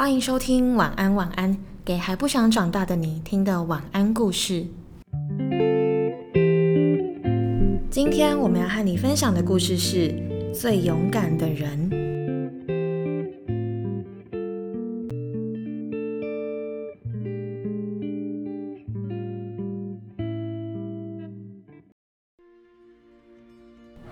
欢迎收听晚安晚安，给还不想长大的你听的晚安故事。今天我们要和你分享的故事是《最勇敢的人》。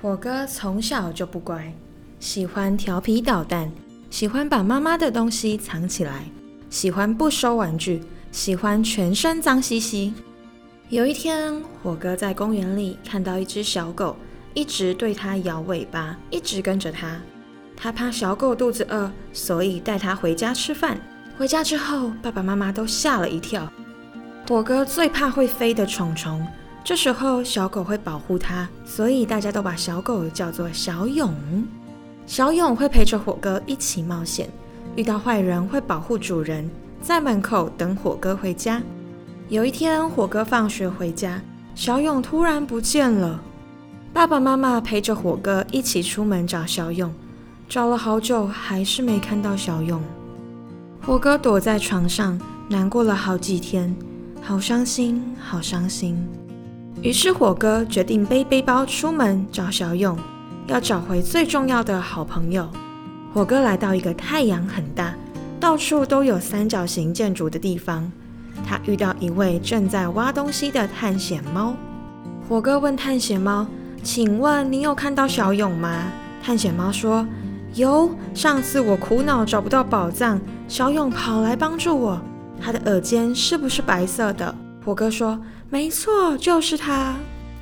火哥从小就不乖，喜欢调皮捣蛋，喜欢把妈妈的东西藏起来，喜欢不收玩具，喜欢全身脏兮兮。有一天，火哥在公园里看到一只小狗，一直对它摇尾巴，一直跟着它。他怕小狗肚子饿，所以带它回家吃饭。回家之后，爸爸妈妈都吓了一跳。火哥最怕会飞的虫虫。这时候，小狗会保护它，所以大家都把小狗叫做小勇。小勇会陪着火哥一起冒险，遇到坏人会保护主人，在门口等火哥回家。有一天，火哥放学回家，小勇突然不见了。爸爸妈妈陪着火哥一起出门找小勇，找了好久还是没看到小勇。火哥躲在床上，难过了好几天，好伤心，好伤心。于是火哥决定背背包出门找小勇，要找回最重要的好朋友。火哥来到一个太阳很大、到处都有三角形建筑的地方，他遇到一位正在挖东西的探险猫。火哥问探险猫：“请问你有看到小勇吗？”探险猫说：“有，上次我苦恼找不到宝藏，小勇跑来帮助我。他的耳尖是不是白色的？”火哥说。没错，就是他。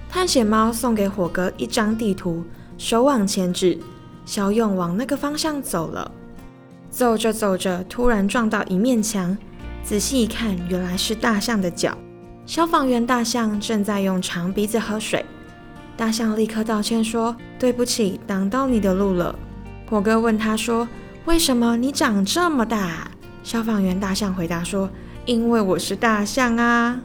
探险猫送给火哥一张地图，手往前指，小勇往那个方向走了。走着走着，突然撞到一面墙，仔细一看，原来是大象的脚。消防员大象正在用长鼻子喝水。大象立刻道歉说：“对不起，挡到你的路了。”火哥问他说：“为什么你长这么大？”消防员大象回答说：“因为我是大象啊。”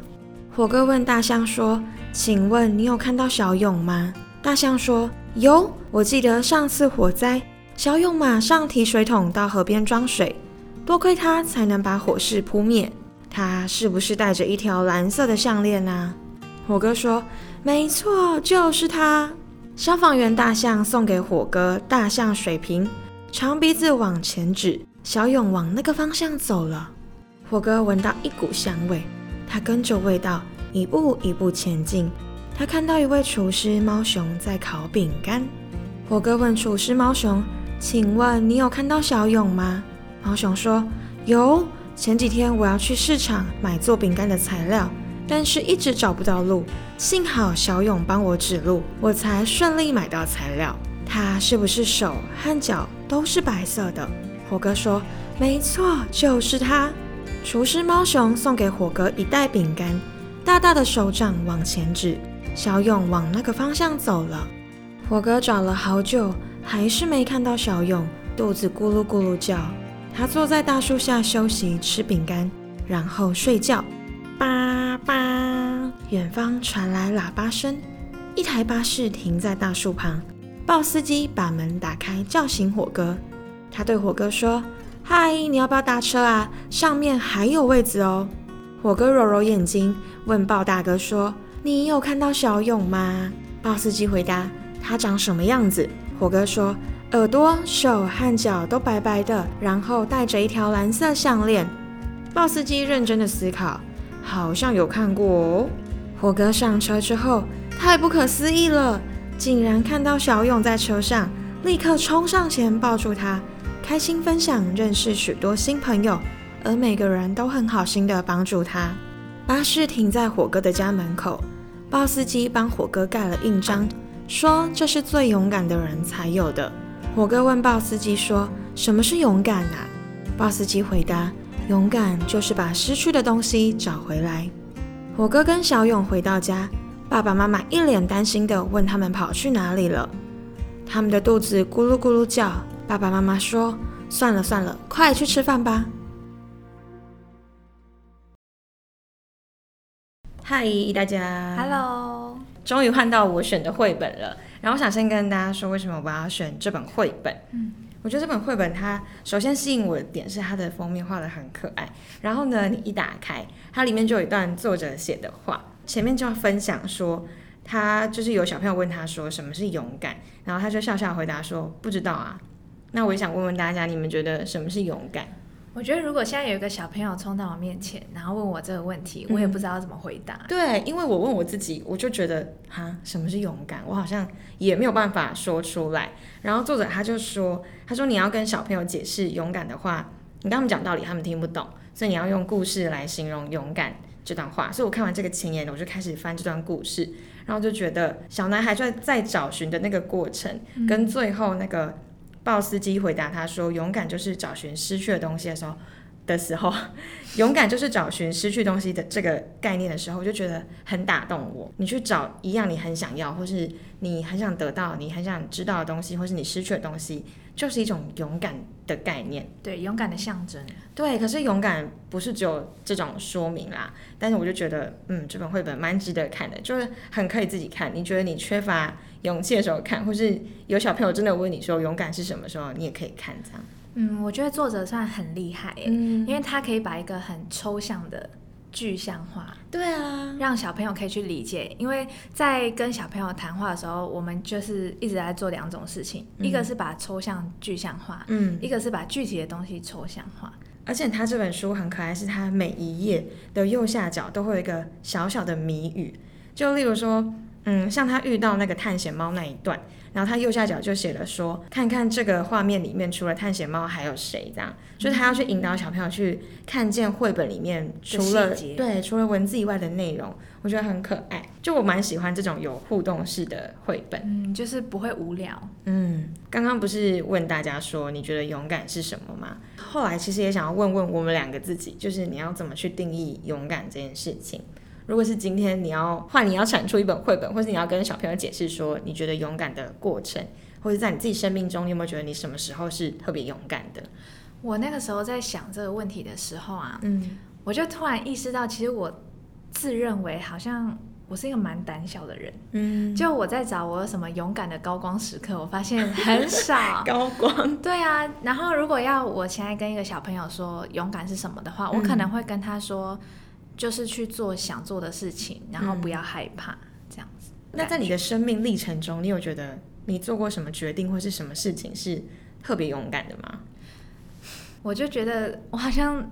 火哥问大象说：“请问你有看到小勇吗？”大象说：“有，我记得上次火灾，小勇马上提水桶到河边装水，多亏他才能把火势扑灭。他是不是戴着一条蓝色的项链呢？”火哥说：“没错，就是他。”消防员大象送给火哥大象水瓶，长鼻子往前指，小勇往那个方向走了。火哥闻到一股香味。他跟着味道一步一步前进。他看到一位厨师猫熊在烤饼干。火哥问厨师猫熊：“请问你有看到小勇吗？”猫熊说：“有。前几天我要去市场买做饼干的材料，但是一直找不到路。幸好小勇帮我指路，我才顺利买到材料。他是不是手和脚都是白色的？”火哥说：“没错，就是他。”厨师猫熊送给火哥一袋饼干，大大的手掌往前指，小勇往那个方向走了。火哥找了好久，还是没看到小勇，肚子咕噜咕噜叫。他坐在大树下休息，吃饼干，然后睡觉。叭叭，远方传来喇叭声，一台巴士停在大树旁，鲍司机把门打开，叫醒火哥。他对火哥说。嗨，你要不要搭车啊？上面还有位子哦。火哥揉揉眼睛，问鲍大哥说：“你有看到小勇吗？”鲍司机回答：“他长什么样子？”火哥说：“耳朵、手和脚都白白的，然后戴着一条蓝色项链。”鲍司机认真的思考，好像有看过哦。火哥上车之后，太不可思议了，竟然看到小勇在车上，立刻冲上前抱住他。开心分享，认识许多新朋友，而每个人都很好心的帮助他。巴士停在火哥的家门口，鲍司机帮火哥盖了印章，说这是最勇敢的人才有的。火哥问鲍司机说：“什么是勇敢啊？”鲍司机回答：“勇敢就是把失去的东西找回来。”火哥跟小勇回到家，爸爸妈妈一脸担心的问他们跑去哪里了，他们的肚子咕噜咕噜叫。爸爸妈妈说：“算了算了，快去吃饭吧。”嗨，大家，Hello，终于换到我选的绘本了。然后我想先跟大家说，为什么我要选这本绘本？嗯，我觉得这本绘本它首先吸引我的点是它的封面画的很可爱，然后呢，你一打开，它里面就有一段作者写的话，前面就要分享说，他就是有小朋友问他说什么是勇敢，然后他就笑笑回答说不知道啊。那我也想问问大家，你们觉得什么是勇敢？我觉得如果现在有一个小朋友冲到我面前，然后问我这个问题，我也不知道怎么回答。对，因为我问我自己，我就觉得哈，什么是勇敢？我好像也没有办法说出来。然后作者他就说，他说你要跟小朋友解释勇敢的话，你跟他们讲道理，他们听不懂，所以你要用故事来形容勇敢这段话。所以我看完这个前言，我就开始翻这段故事，然后就觉得小男孩在在找寻的那个过程，跟最后那个。鲍斯基回答他说：“勇敢就是找寻失去的东西的时候的时候，勇敢就是找寻失去东西的这个概念的时候，我就觉得很打动我。你去找一样你很想要，或是你很想得到、你很想知道的东西，或是你失去的东西，就是一种勇敢的概念。对，勇敢的象征。对，可是勇敢不是只有这种说明啦。但是我就觉得，嗯，这本绘本蛮值得看的，就是很可以自己看。你觉得你缺乏？”勇气的时候看，或是有小朋友真的问你说勇敢是什么时候，你也可以看这样。嗯，我觉得作者算很厉害嗯，因为他可以把一个很抽象的具象化，对啊，让小朋友可以去理解。因为在跟小朋友谈话的时候，我们就是一直在做两种事情，一个是把抽象具象化，嗯，一个是把具体的东西抽象化。而且他这本书很可爱，是他每一页的右下角都会有一个小小的谜语，就例如说。嗯，像他遇到那个探险猫那一段，然后他右下角就写了说，看看这个画面里面除了探险猫还有谁？这样，就是他要去引导小朋友去看见绘本里面除了对除了文字以外的内容，我觉得很可爱。就我蛮喜欢这种有互动式的绘本，嗯，就是不会无聊。嗯，刚刚不是问大家说你觉得勇敢是什么吗？后来其实也想要问问我们两个自己，就是你要怎么去定义勇敢这件事情？如果是今天你要换，你要产出一本绘本，或是你要跟小朋友解释说你觉得勇敢的过程，或者在你自己生命中，你有没有觉得你什么时候是特别勇敢的？我那个时候在想这个问题的时候啊，嗯，我就突然意识到，其实我自认为好像我是一个蛮胆小的人，嗯，就我在找我有什么勇敢的高光时刻，我发现很少 高光。对啊，然后如果要我现在跟一个小朋友说勇敢是什么的话，我可能会跟他说。就是去做想做的事情，然后不要害怕，这样子。那在你的生命历程中，你有觉得你做过什么决定或是什么事情是特别勇敢的吗？我就觉得我好像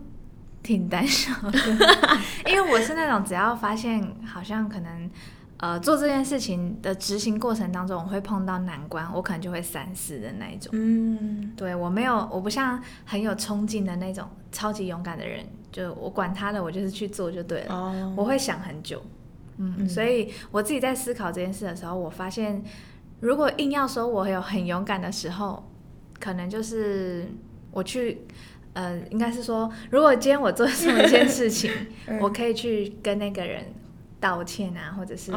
挺胆小的，因为我是那种只要发现好像可能呃做这件事情的执行过程当中我会碰到难关，我可能就会三思的那一种。嗯，对我没有，我不像很有冲劲的那种超级勇敢的人。就我管他的，我就是去做就对了。我会想很久，嗯，所以我自己在思考这件事的时候，我发现，如果硬要说我有很勇敢的时候，可能就是我去，呃，应该是说，如果今天我做这么一件事情，我可以去跟那个人道歉啊，或者是。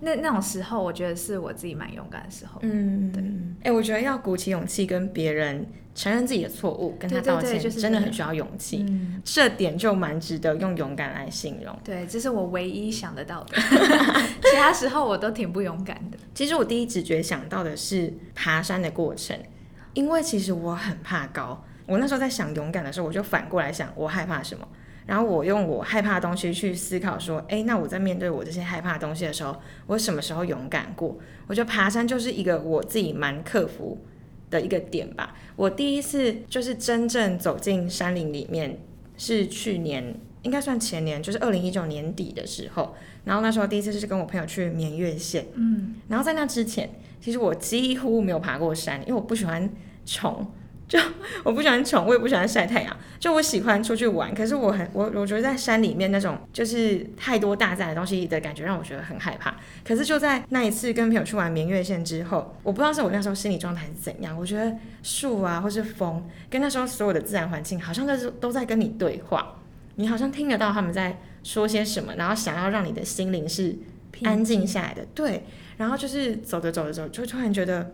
那那种时候，我觉得是我自己蛮勇敢的时候。嗯，对。哎，我觉得要鼓起勇气跟别人承认自己的错误，跟他道歉，真的很需要勇气。这点就蛮值得用勇敢来形容。对，这是我唯一想得到的。其他时候我都挺不勇敢的。其实我第一直觉想到的是爬山的过程，因为其实我很怕高。我那时候在想勇敢的时候，我就反过来想，我害怕什么。然后我用我害怕的东西去思考，说，哎，那我在面对我这些害怕的东西的时候，我什么时候勇敢过？我觉得爬山就是一个我自己蛮克服的一个点吧。我第一次就是真正走进山林里面，是去年，应该算前年，就是二零一九年底的时候。然后那时候第一次是跟我朋友去绵月县，嗯，然后在那之前，其实我几乎没有爬过山，因为我不喜欢虫。就我不喜欢虫，我也不喜欢晒太阳。就我喜欢出去玩，可是我很我我觉得在山里面那种就是太多大自然的东西的感觉，让我觉得很害怕。可是就在那一次跟朋友去玩明月线之后，我不知道是我那时候心理状态是怎样，我觉得树啊或是风，跟那时候所有的自然环境，好像都是都在跟你对话。你好像听得到他们在说些什么，然后想要让你的心灵是安静下来的。对，然后就是走着走着走，就突然觉得。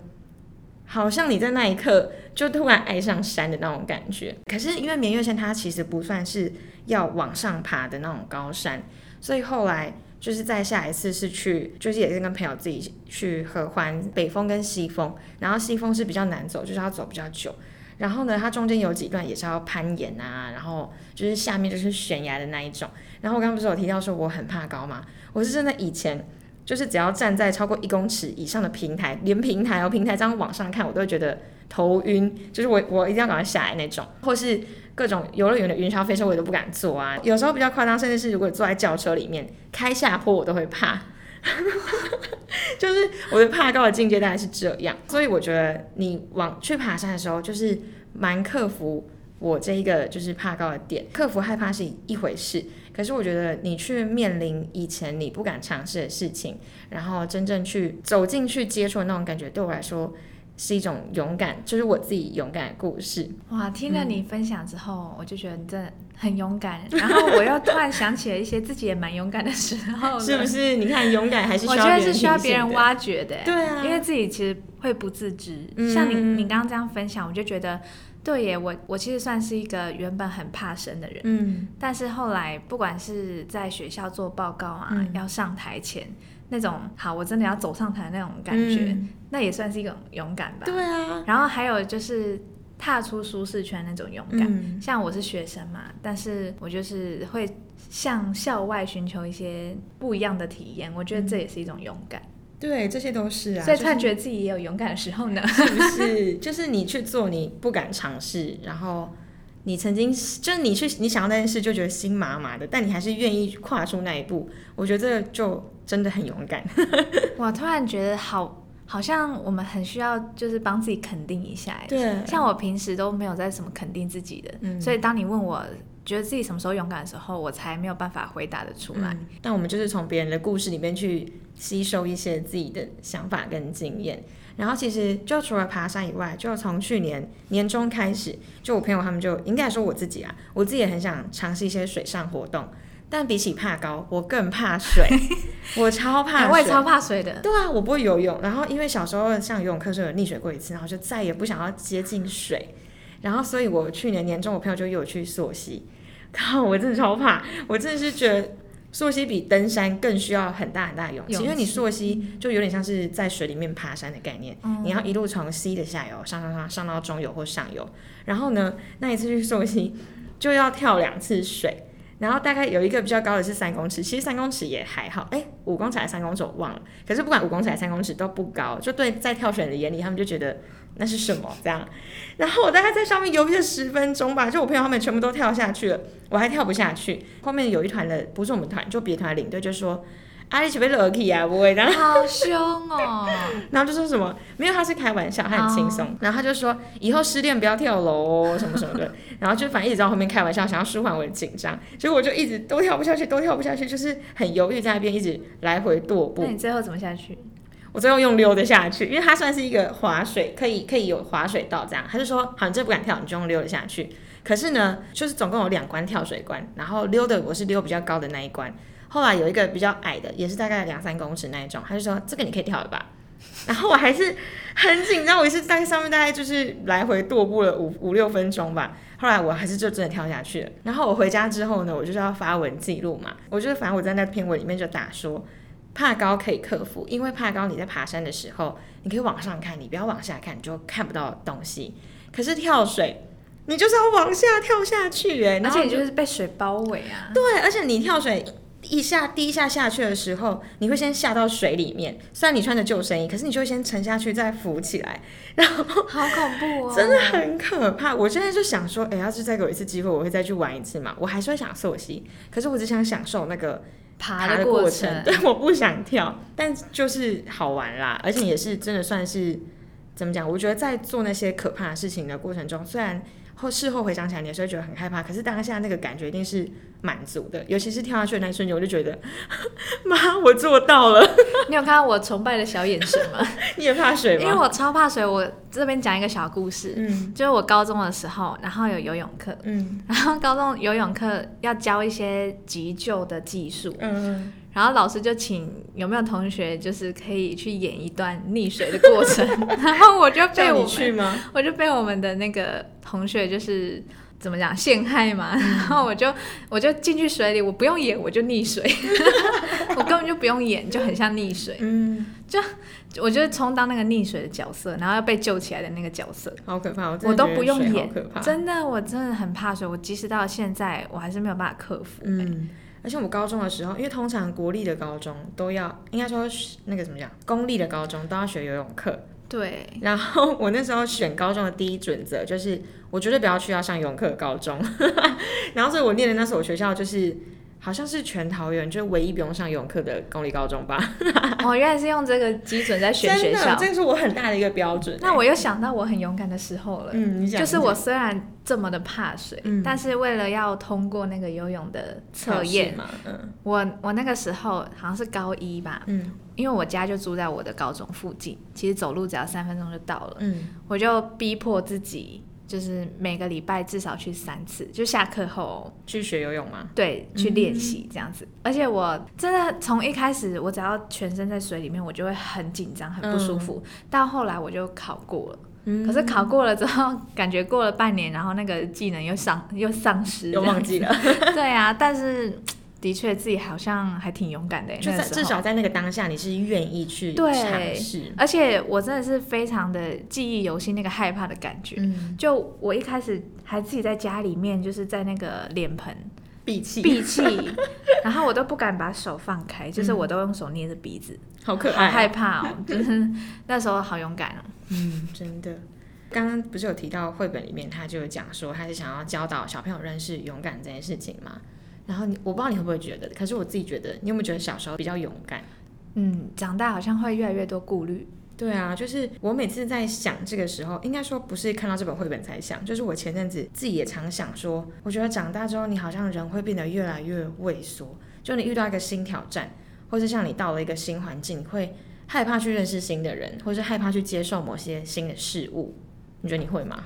好像你在那一刻就突然爱上山的那种感觉。可是因为明月山它其实不算是要往上爬的那种高山，所以后来就是再下一次是去，就是也是跟朋友自己去合欢北峰跟西峰，然后西峰是比较难走，就是要走比较久。然后呢，它中间有几段也是要攀岩啊，然后就是下面就是悬崖的那一种。然后我刚刚不是有提到说我很怕高吗？我是真的以前就是只要站在超过一公尺以上的平台，连平台哦平台这样往上看，我都会觉得头晕，就是我我一定要赶快下来那种，或是。各种游乐园的云霄飞车我也都不敢坐啊，有时候比较夸张，甚至是如果坐在轿车里面开下坡我都会怕，就是我的怕高的境界大概是这样。所以我觉得你往去爬山的时候，就是蛮克服我这一个就是怕高的点，克服害怕是一回事，可是我觉得你去面临以前你不敢尝试的事情，然后真正去走进去接触的那种感觉，对我来说。是一种勇敢，就是我自己勇敢的故事。哇，听了你分享之后，我就觉得你真的很勇敢。然后我又突然想起了一些自己也蛮勇敢的时候，是不是？你看，勇敢还是我觉得是需要别人挖掘的。对啊，因为自己其实会不自知。像你，你刚刚这样分享，我就觉得，对耶，我我其实算是一个原本很怕生的人。嗯。但是后来，不管是在学校做报告啊，要上台前。那种好，我真的要走上台那种感觉，那也算是一种勇敢吧。对啊。然后还有就是踏出舒适圈那种勇敢，像我是学生嘛，但是我就是会向校外寻求一些不一样的体验，我觉得这也是一种勇敢。对，这些都是啊。所以突然觉得自己也有勇敢的时候呢，是不是？就是你去做你不敢尝试，然后。你曾经就是你去你想要那件事就觉得心麻麻的，但你还是愿意跨出那一步，我觉得这就真的很勇敢。我突然觉得好，好像我们很需要就是帮自己肯定一下。对，像我平时都没有在什么肯定自己的，所以当你问我觉得自己什么时候勇敢的时候，我才没有办法回答的出来。但我们就是从别人的故事里面去吸收一些自己的想法跟经验。然后其实就除了爬山以外，就从去年年中开始，就我朋友他们就应该说我自己啊，我自己也很想尝试一些水上活动。但比起怕高，我更怕水，我超怕水，我也超怕水的。对啊，我不会游泳。然后因为小时候上游泳课时候有溺水过一次，然后就再也不想要接近水。然后所以我去年年中我朋友就约我去溯溪，靠，我真的超怕，我真的是觉得。溯溪比登山更需要很大很大的勇气，因为你溯溪就有点像是在水里面爬山的概念，你要一路从溪的下游上上上上到中游或上游，然后呢，那一次去溯溪就要跳两次水，然后大概有一个比较高的是三公尺，其实三公尺也还好，哎，五公尺还是三公尺我忘了，可是不管五公尺还是三公尺都不高，就对在跳水的眼里，他们就觉得。那是什么？这样，然后我大概在上面游了十分钟吧，就我朋友他们全部都跳下去了，我还跳不下去。后面有一团的，不是我们团，就别团领队就说：“阿丽，准备 lucky 啊，不会。”然后好凶哦，然后就说什么没有，他是开玩笑，他很轻松。然后他就说：“以后失恋不要跳楼哦，什么什么的。”然后就反正一直在后面开玩笑，想要舒缓我的紧张。结果我就一直都跳不下去，都跳不下去，就是很犹豫在那边，一直来回踱步。那你最后怎么下去？我最后用溜的下去，因为它算是一个滑水，可以可以有滑水道这样。他就说，好，你这不敢跳，你就用溜的下去。可是呢，就是总共有两关跳水关，然后溜的我是溜比较高的那一关。后来有一个比较矮的，也是大概两三公尺那一种，他就说这个你可以跳了吧。然后我还是很紧张，我也是在上面大概就是来回踱步了五五六分钟吧。后来我还是就真的跳下去了。然后我回家之后呢，我就是要发文记录嘛。我觉得反正我在那篇文里面就打说。怕高可以克服，因为怕高你在爬山的时候，你可以往上看，你不要往下看，你就看不到东西。可是跳水，你就是要往下跳下去，哎，而且你就是被水包围啊。对，而且你跳水一下第一下下去的时候，你会先下到水里面，虽然你穿着救生衣，可是你就会先沉下去再浮起来，然后好恐怖哦，真的很可怕。我现在就想说，哎，要是再给我一次机会，我会再去玩一次嘛。我还是会想溯溪，可是我只想享受那个。爬的过程，对，我不想跳，但就是好玩啦，而且也是真的算是怎么讲？我觉得在做那些可怕的事情的过程中，虽然后事后回想起来，你也是会觉得很害怕，可是当下那个感觉一定是满足的，尤其是跳下去的那一瞬间，我就觉得妈，我做到了。你有看到我崇拜的小眼神吗？你也怕水吗？因为我超怕水，我这边讲一个小故事，嗯，就是我高中的时候，然后有游泳课，嗯，然后高中游泳课要教一些急救的技术，嗯，然后老师就请有没有同学就是可以去演一段溺水的过程，然后我就被我去吗？我就被我们的那个同学就是怎么讲陷害嘛，然后我就我就进去水里，我不用演我就溺水，我根本就不用演，就很像溺水，嗯，就我就充当那个溺水的角色，然后要被救起来的那个角色。好可怕，我我都不用演可怕，真的，我真的很怕水。我即使到现在，我还是没有办法克服、欸。嗯，而且我们高中的时候，因为通常国立的高中都要，应该说是那个怎么讲，公立的高中都要学游泳课。对，然后我那时候选高中的第一准则就是，我绝对不要去要上游泳课的高中。然后所以我念的那所学校就是。好像是全桃园就唯一不用上游泳课的公立高中吧？哦，原来是用这个基准在选学校。这个是我很大的一个标准。那我又想到我很勇敢的时候了。嗯，就是我虽然这么的怕水，嗯但是为了要通过那个游泳的测验，嘛，嗯我我那个时候好像是高一吧，嗯因为我家就住在我的高中附近，其实走路只要三分钟就到了，嗯，我就逼迫自己，就是每个礼拜至少去三次，就下课后去学游泳吗？对去练习这样子。而且我真的从一开始，我只要全身在水里面，我就会很紧张、很不舒服，到后来我就考过了。嗯可是考过了之后，感觉过了半年，然后那个技能又丧又丧失，又忘记了，对啊，但是的确自己好像还挺勇敢的耶，就在那个时候至少在那个当下，你是愿意去尝试。而且我真的是非常的记忆犹新，那个害怕的感觉。嗯，就我一开始还自己在家里面，就是在那个脸盆闭气，闭气，然后我都不敢把手放开，就是我都用手捏着鼻子，好好可爱、害怕哦，就是 那时候好勇敢哦。嗯，真的。刚刚不是有提到绘本里面，他就有讲说他是想要教导小朋友认识勇敢这件事情嘛。然后你，我不知道你会不会觉得，可是我自己觉得，你有没有觉得小时候比较勇敢？嗯，长大好像会越来越多顾虑。对啊，就是我每次在想这个时候，应该说不是看到这本绘本才想，就是我前阵子自己也常想说，我觉得长大之后，你好像人会变得越来越畏缩，就你遇到一个新挑战，或是像你到了一个新环境，会害怕去认识新的人，或是害怕去接受某些新的事物。你觉得你会吗？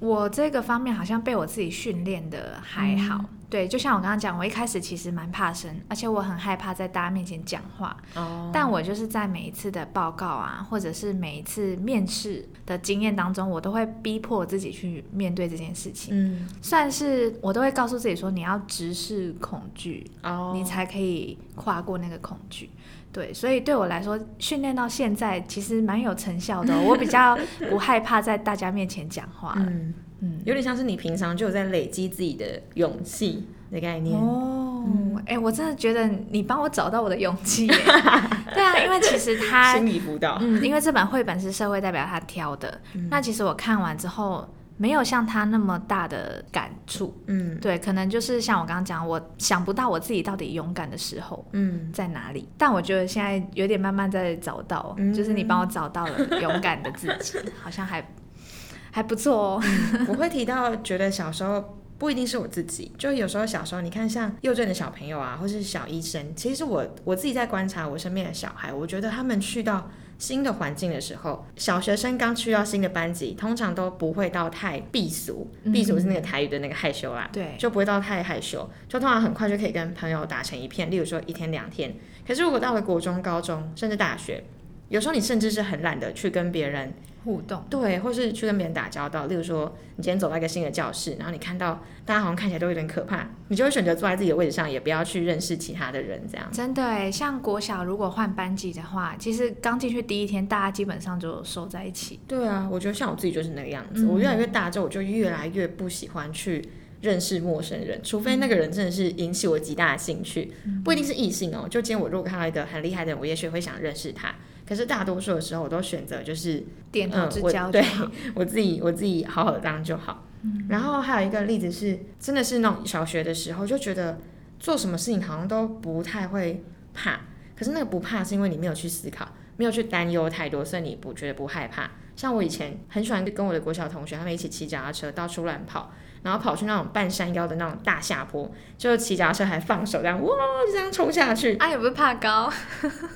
我这个方面好像被我自己训练的还好，对，就像我刚刚讲，我一开始其实蛮怕生，而且我很害怕在大家面前讲话，哦，但我就是在每一次的报告啊，或者是每一次面试的经验当中，我都会逼迫自己去面对这件事情，嗯，算是我都会告诉自己说，你要直视恐惧，哦，你才可以跨过那个恐惧。对，所以对我来说，训练到现在其实蛮有成效的哦、我比较不害怕在大家面前讲话了。嗯，嗯，有点像是你平常就有在累积自己的勇气的概念。哦，哎、我真的觉得你帮我找到我的勇气。对啊，因为其实他，心理辅导，嗯，因为这本绘本是社会代表他挑的，那其实我看完之后。没有像他那么大的感触，嗯。对，可能就是像我刚刚讲，我想不到我自己到底勇敢的时候嗯，在哪里，但我觉得现在有点慢慢在找到，嗯。就是你帮我找到了勇敢的自己，好像还还不错哦。我会提到，觉得小时候不一定是我自己，就有时候小时候，你看像幼稚园的小朋友啊，或是小医生，其实我我自己在观察我身边的小孩，我觉得他们去到新的环境的时候，小学生刚去到新的班级，通常都不会到太避俗，避俗是那个台语的那个害羞啦，对，就不会到太害羞，就通常很快就可以跟朋友打成一片，例如说一天两天。可是如果到了国中、高中，甚至大学，有时候你甚至是很懒得去跟别人互动，对，或是去跟别人打交道。例如说，你今天走到一个新的教室，然后你看到大家好像看起来都有点可怕，你就会选择坐在自己的位置上，也不要去认识其他的人，这样。真的哎，像国小如果换班级的话，其实刚进去第一天，大家基本上就收在一起。对啊，我觉得像我自己就是那个样子。我越来越大之后，我就越来越不喜欢去认识陌生人，除非那个人真的是引起我极大的兴趣，不一定是异性哦。就今天我如果看到一个很厉害的人，我也许会想认识他。可是大多数的时候，我都选择就是点头之嗯我 对。我自己我自己好好的当就好。然后还有一个例子是，真的是那种小学的时候，就觉得做什么事情好像都不太会怕。可是那个不怕是因为你没有去思考，没有去担忧太多，所以你不觉得不害怕。像我以前很喜欢跟我的国小同学，他们一起骑脚踏车到处乱跑，然后跑去那种半山腰的那种大下坡，就骑脚踏车还放手这样哇就这样冲下去。啊，也不是怕高，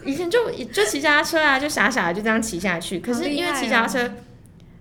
以前就就骑脚踏车啊，就傻傻的就这样骑下去。可是因为骑脚踏车，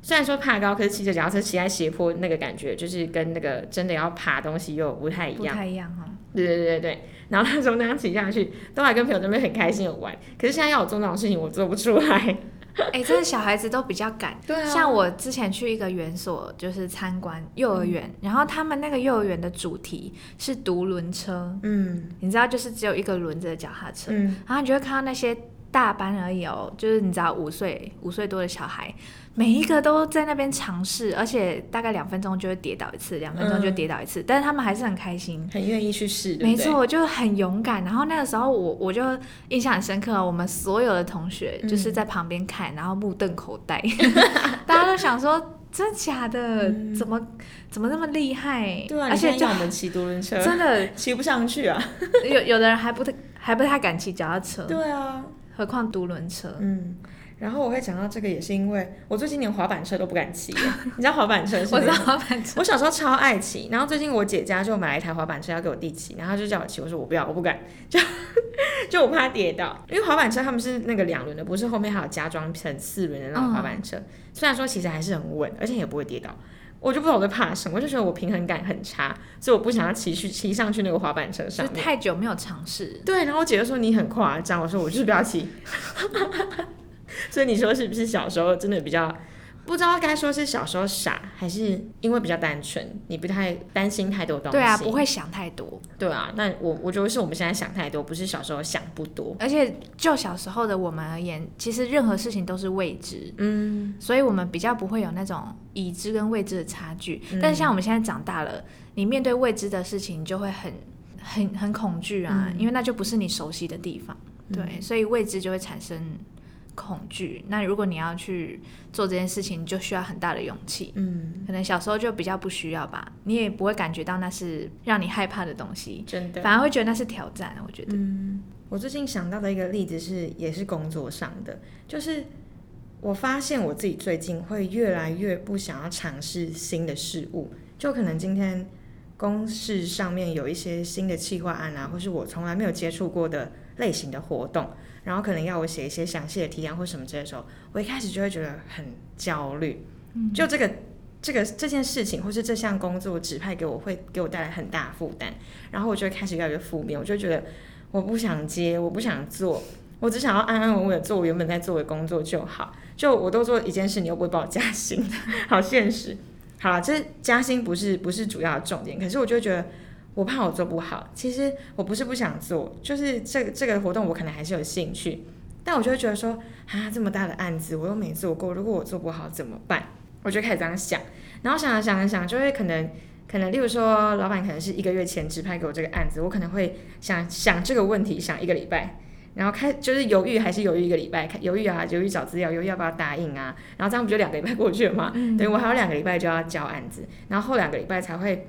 虽然说怕高，可是骑着脚踏车骑在斜坡，那个感觉就是跟那个真的要爬东西又不太一不样。太一样哦。对对对对对。然后那时候那样骑下去，都还跟朋友在那边很开心的玩。可是现在要我做那种事情，我做不出来。哎、真的小孩子都比较敢。对啊像我之前去一个园所，就是参观幼儿园，然后他们那个幼儿园的主题是独轮车，嗯你知道，就是只有一个轮子的脚踏车，嗯，然后你就会看到那些大班而已哦，就是你知道五岁五岁多的小孩，每一个都在那边尝试，而且大概两分钟就会跌倒一次，两分钟就跌倒一次，但是他们还是很开心。很愿意去试，没错，，我就很勇敢。然后那个时候我我就印象很深刻，我们所有的同学嗯就是在旁边看，然后目瞪口呆，大家都想说真的假的？怎么怎么那么厉害？嗯对啊，而且就你现在要我们骑独轮车，真的骑不上去啊。有有的人还不太还不太敢骑脚踏车，对啊，何况独轮车。嗯。然后我会讲到这个，也是因为我最近连滑板车都不敢骑。你知道滑板车是 我知道？滑板车，我小时候超爱骑，然后最近我姐家就买了一台滑板车要给我弟骑，然后她就叫我骑，我说我不要，我不敢，就就我怕跌倒，因为滑板车他们是那个两轮的，不是后面还有加装成四轮的那种滑板车，虽然说其实还是很稳，而且也不会跌倒。我就不知道我在怕什么，我就觉得我平衡感很差，所以我不想要骑去骑上去那个滑板车上面。太久没有尝试。对，然后我姐就说你很夸张，我说我就是不要骑。所以你说是不是小时候真的比较不知道该说是小时候傻，还是因为比较单纯，你不太担心太多东西？对啊，不。会想太多。对啊，那我我觉得是我们现在想太多，不是小时候想不多。而且就小时候的我们而言，其实任何事情都是未知，嗯，所以我们比较不会有那种已知跟未知的差距。但是像我们现在长大了，你面对未知的事情，你就会很很很恐惧啊，嗯因为那就不是你熟悉的地方。对，所以未知就会产生恐惧。那如果你要去做这件事情，就需要很大的勇气。嗯，可能小时候就比较不需要吧，你也不会感觉到那是让你害怕的东西，真的。反而会觉得那是挑战。我觉得，嗯，我最近想到的一个例子是，也是工作上的，就是我发现我自己最近会越来越不想要尝试新的事物，就可能今天公事上面有一些新的企划案啊，或是我从来没有接触过的类型的活动，然后可能要我写一些详细的提案或什么之类的时候，我一开始就会觉得很焦虑，就这个。这个这件事情或是这项工作指派给我，会给我带来很大的负担，然后我就会开始越来越负面，我就觉得我不想接，我不想做，我只想要安安稳稳做我原本在做的工作就好。就我都做一件事，你又不会帮我加薪，好现实。好了，这加薪不是不是主要的重点，可是我就觉得我怕我做不好。其实我不是不想做，就是这个这个活动我可能还是有兴趣，但我就会觉得说啊，这么大的案子我又没做过，如果我做不好怎么办？我就开始这样想，然后想了想着想，就会可能可能，例如说，老板可能是一个月前指派给我这个案子，我可能会想想这个问题，想一个礼拜，然后开就是犹豫，还是犹豫一个礼拜，犹豫啊，犹豫找资料，犹豫要不要答应啊，然后这样不就两个礼拜过去了吗？等于我还有两个礼拜就要交案子，然后后两个礼拜才会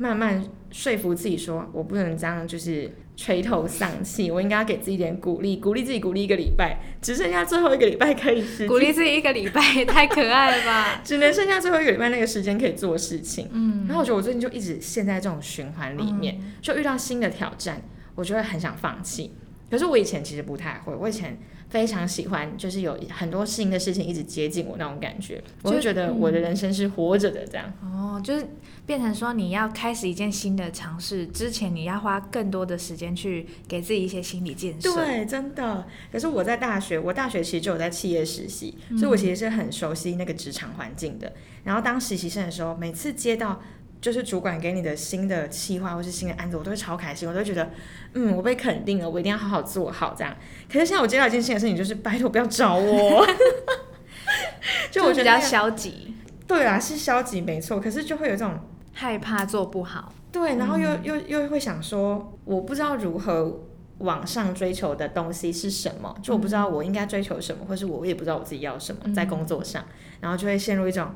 慢慢说服自己说，我不能这样就是垂头丧气，我应该要给自己一点鼓励，鼓励自己鼓励一个礼拜，只剩下最后一个礼拜可以实鼓励自己一个礼拜，太可爱了吧？只能剩下最后一个礼拜那个时间可以做事情。嗯，然后我觉得我最近就一直陷在这种循环里面，就遇到新的挑战，我就会很想放弃。可是我以前其实不太会，我以前非常喜欢，就是有很多新的事情一直接近我那种感觉，我就觉得我的人生是活着的这样。哦，就是变成说你要开始一件新的尝试之前，你要花更多的时间去给自己一些心理建设。对，真的。可是我在大学，我大学其实就有在企业实习，所以我其实是很熟悉那个职场环境的。然后当实习生的时候，每次接到就是主管给你的新的计划或是新的案子，我都会超开心，我都会觉得，嗯，我被肯定了，我一定要好好做好这样。可是现在我接到一件新的事情，就是拜托不要找我。就我觉得比较消极，对啊，是消极没错，可是就会有这种害怕做不好。对，然后又、又又会想说，我不知道如何往上追求的东西是什么，就我不知道我应该追求什么，或是我也不知道我自己要什么，在工作上，然后就会陷入一种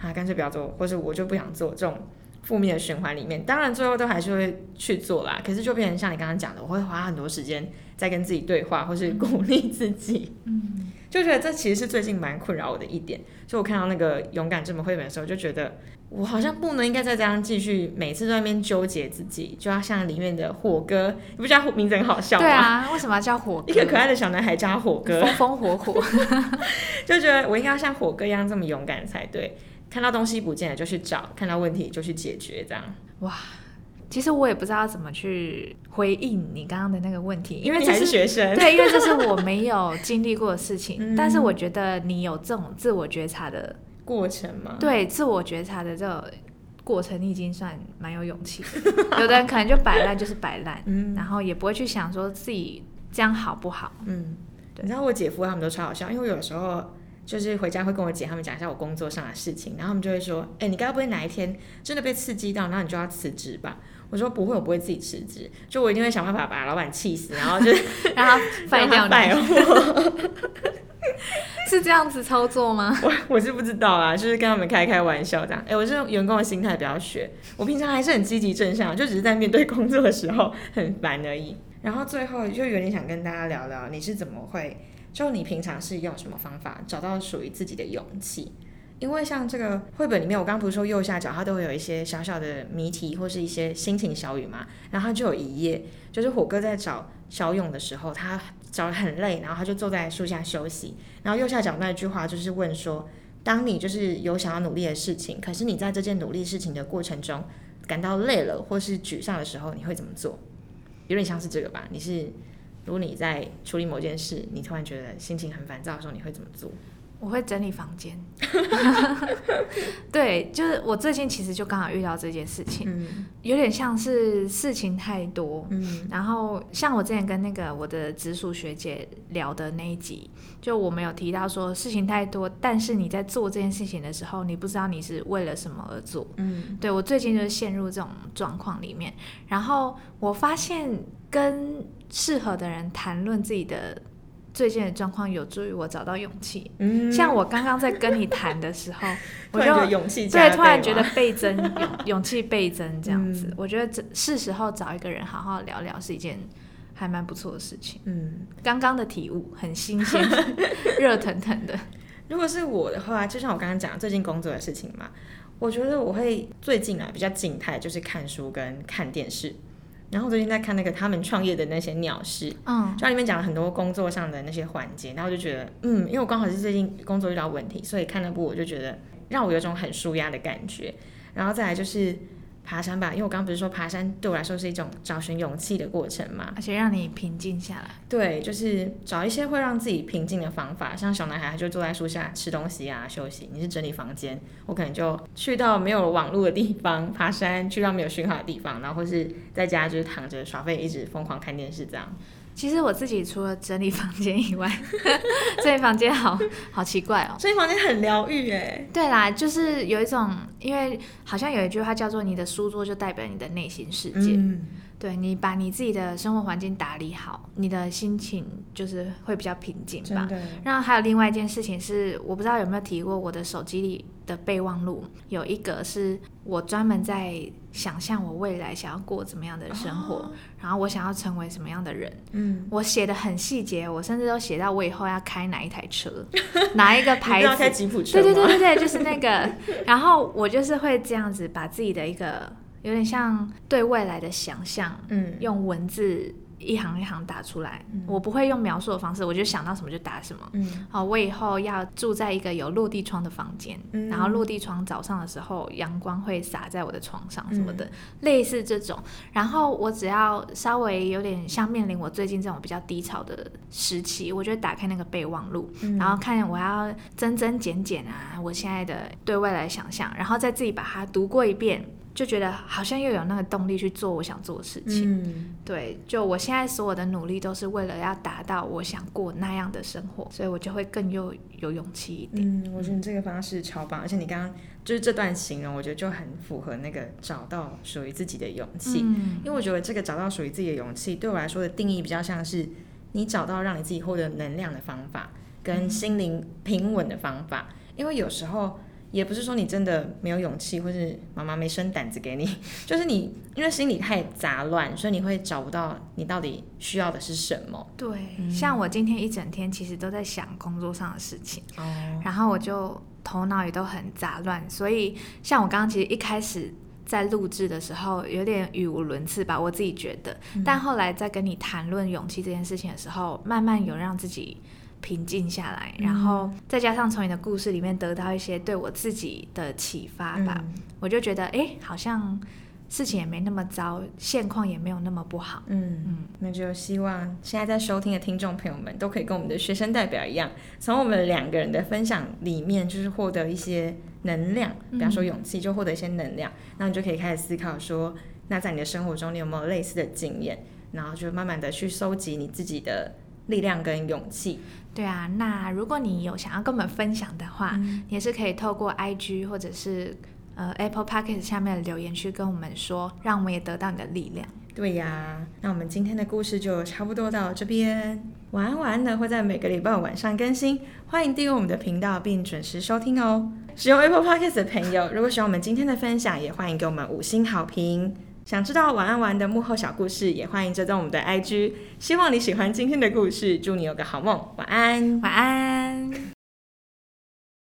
啊，干脆不要做，或是我就不想做这种负面的循环里面。当然最后都还是会去做啦，可是就变成像你刚刚讲的，我会花很多时间在跟自己对话，或是鼓励自己。嗯，就觉得这其实是最近蛮困扰我的一点。所以我看到那个勇敢这本绘本的时候，就觉得。我好像不能应该再这样继续，每次都在那边纠结自己，就要像里面的火哥，你不觉得名字很好笑吗？对，啊，为什么要叫火哥？一个可爱的小男孩叫火哥，风风火火。就觉得我应该要像火哥一样这么勇敢才对。看到东西不见了就去找，看到问题就去解决，这样。哇其实我也不知道怎么去回应你刚刚的那个问题，因为你还这是学生，对，因为这是我没有经历过的事情。嗯但是我觉得你有这种自我觉察的，过程嘛，对自我觉察的这种过程，你已经算蛮有勇气的。有的人可能就摆烂就是摆烂，嗯然后也不会去想说自己这样好不好。嗯，对你知道我姐夫他们都超好笑，因为我有时候就是回家会跟我姐他们讲一下我工作上的事情，然后他们就会说，哎、你该不会哪一天真的被刺激到，然后你就要辞职吧？我说不会，我不会自己辞职，就我一定会想办法把老板气死，然后就是 让他废掉。是这样子操作吗？我我是不知道啊，就是跟他们开开玩笑这样。哎、我这种员工的心态比较学，我平常还是很积极正向，就只是在面对工作的时候很烦而已。然后最后就有点想跟大家聊聊，你是怎么会，就你平常是用什么方法找到属于自己的勇气？因为像这个绘本里面，我刚不是说右下角它都会有一些小小的谜题或是一些心情小语嘛，然后它就有一页，就是火哥在找小勇的时候，他找得很累，然后他就坐在树下休息，然后右下角那句话就是问说，当你就是有想要努力的事情，可是你在这件努力事情的过程中感到累了或是沮丧的时候，你会怎么做？有点像是这个吧？你是如果你在处理某件事，你突然觉得心情很烦躁的时候，你会怎么做？我会整理房间。对，就是我最近其实就刚好遇到这件事情，嗯有点像是事情太多。嗯然后像我之前跟那个我的直属学姐聊的那一集，就我们有提到说事情太多，但是你在做这件事情的时候，你不知道你是为了什么而做。嗯对我最近就是陷入这种状况里面，然后我发现跟适合的人谈论自己的最近的状况，有助于我找到勇气。嗯像我刚刚在跟你谈的时候，我就然觉得勇气加对突然觉得倍增勇勇气倍增这样子。嗯我觉得这是时候找一个人好好聊聊，是一件还蛮不错的事情。嗯。刚刚的体悟很新鲜，热腾腾的。如果是我的话，就像我刚刚讲最近工作的事情嘛，我觉得我会最近啊比较静态，就是看书跟看电视。然后最近在看那个他们创业的那些鸟事，嗯就它里面讲了很多工作上的那些环节，然后我就觉得，嗯，因为我刚好是最近工作遇到问题，所以看那部我就觉得让我有种很舒压的感觉。然后再来就是爬山吧，因为我刚刚不是说爬山对我来说是一种找寻勇气的过程嘛，而且让你平静下来。对，就是找一些会让自己平静的方法，像小男孩他就坐在树下吃东西啊休息，你是整理房间，我可能就去到没有网络的地方爬山，去到没有讯号的地方，然后或是在家就是躺着耍废，一直疯狂看电视这样。其实我自己除了整理房间以外，整理房间好好奇怪哦。所以房间很疗愈哎。对啦，就是有一种，因为好像有一句话叫做“你的书桌就代表你的内心世界”嗯，对你把你自己的生活环境打理好，你的心情就是会比较平静吧。然后还有另外一件事情是，我不知道有没有提过，我的手机里的备忘录有一个是我专门在想象我未来想要过怎么样的生活，然后我想要成为什么样的人。嗯，我写的很细节，我甚至都写到我以后要开哪一台车，哪一个 牌子开子。吉普车对对对对对，就是那个。然后我就是会这样子把自己的一个有点像对未来的想象，嗯，用文字一行一行打出来。嗯我不会用描述的方式，我就想到什么就打什么。嗯好，我以后要住在一个有落地窗的房间，嗯然后落地窗早上的时候阳光会洒在我的床上什么的，嗯类似这种。然后我只要稍微有点像面临我最近这种比较低潮的时期，我就会打开那个备忘录，嗯然后看我要增增减减啊，我现在的对未来想象，然后再自己把它读过一遍。就觉得好像又有那个动力去做我想做的事情，嗯对，就我现在所有的努力都是为了要达到我想过那样的生活，所以我就会更有有勇气一点。嗯，我觉得你这个方式超棒，而且你刚刚就是这段形容，我觉得就很符合那个找到属于自己的勇气。嗯因为我觉得这个找到属于自己的勇气，对我来说的定义比较像是你找到让你自己获得能量的方法，跟心灵平稳的方法。因为有时候也不是说你真的没有勇气，或是妈妈没生胆子给你，就是你因为心里太杂乱，所以你会找不到你到底需要的是什么。对，像我今天一整天其实都在想工作上的事情，哦，然后我就头脑也都很杂乱，所以像我刚刚其实一开始。在录制的时候有点语无伦次吧，我自己觉得。但后来在跟你谈论勇气这件事情的时候，慢慢有让自己平静下来，然后再加上从你的故事里面得到一些对我自己的启发吧，嗯我就觉得哎，诶好像事情也没那么糟，现况也没有那么不好。嗯嗯，那就希望现在在收听的听众朋友们都可以跟我们的学生代表一样，从我们两个人的分享里面，就是获得一些能量，比方说勇气，就获得一些能量，那你就可以开始思考说，那在你的生活中，你有没有类似的经验？然后就慢慢的去收集你自己的力量跟勇气。对啊，那如果你有想要跟我们分享的话，也是可以透过 IG 或者是。呃，Apple p o c k e t 下面的留言区跟我们说，让我们也得到你的力量。对呀，那我们今天的故事就差不多到这边。晚安晚安呢会在每个礼拜晚上更新，欢迎订阅我们的频道并准时收听哦。使用 Apple p o c k e t 的朋友，如果喜欢我们今天的分享，也欢迎给我们五星好评。想知道晚安玩的幕后小故事，也欢迎追踪我们的 IG。希望你喜欢今天的故事，祝你有个好梦，晚安，晚安。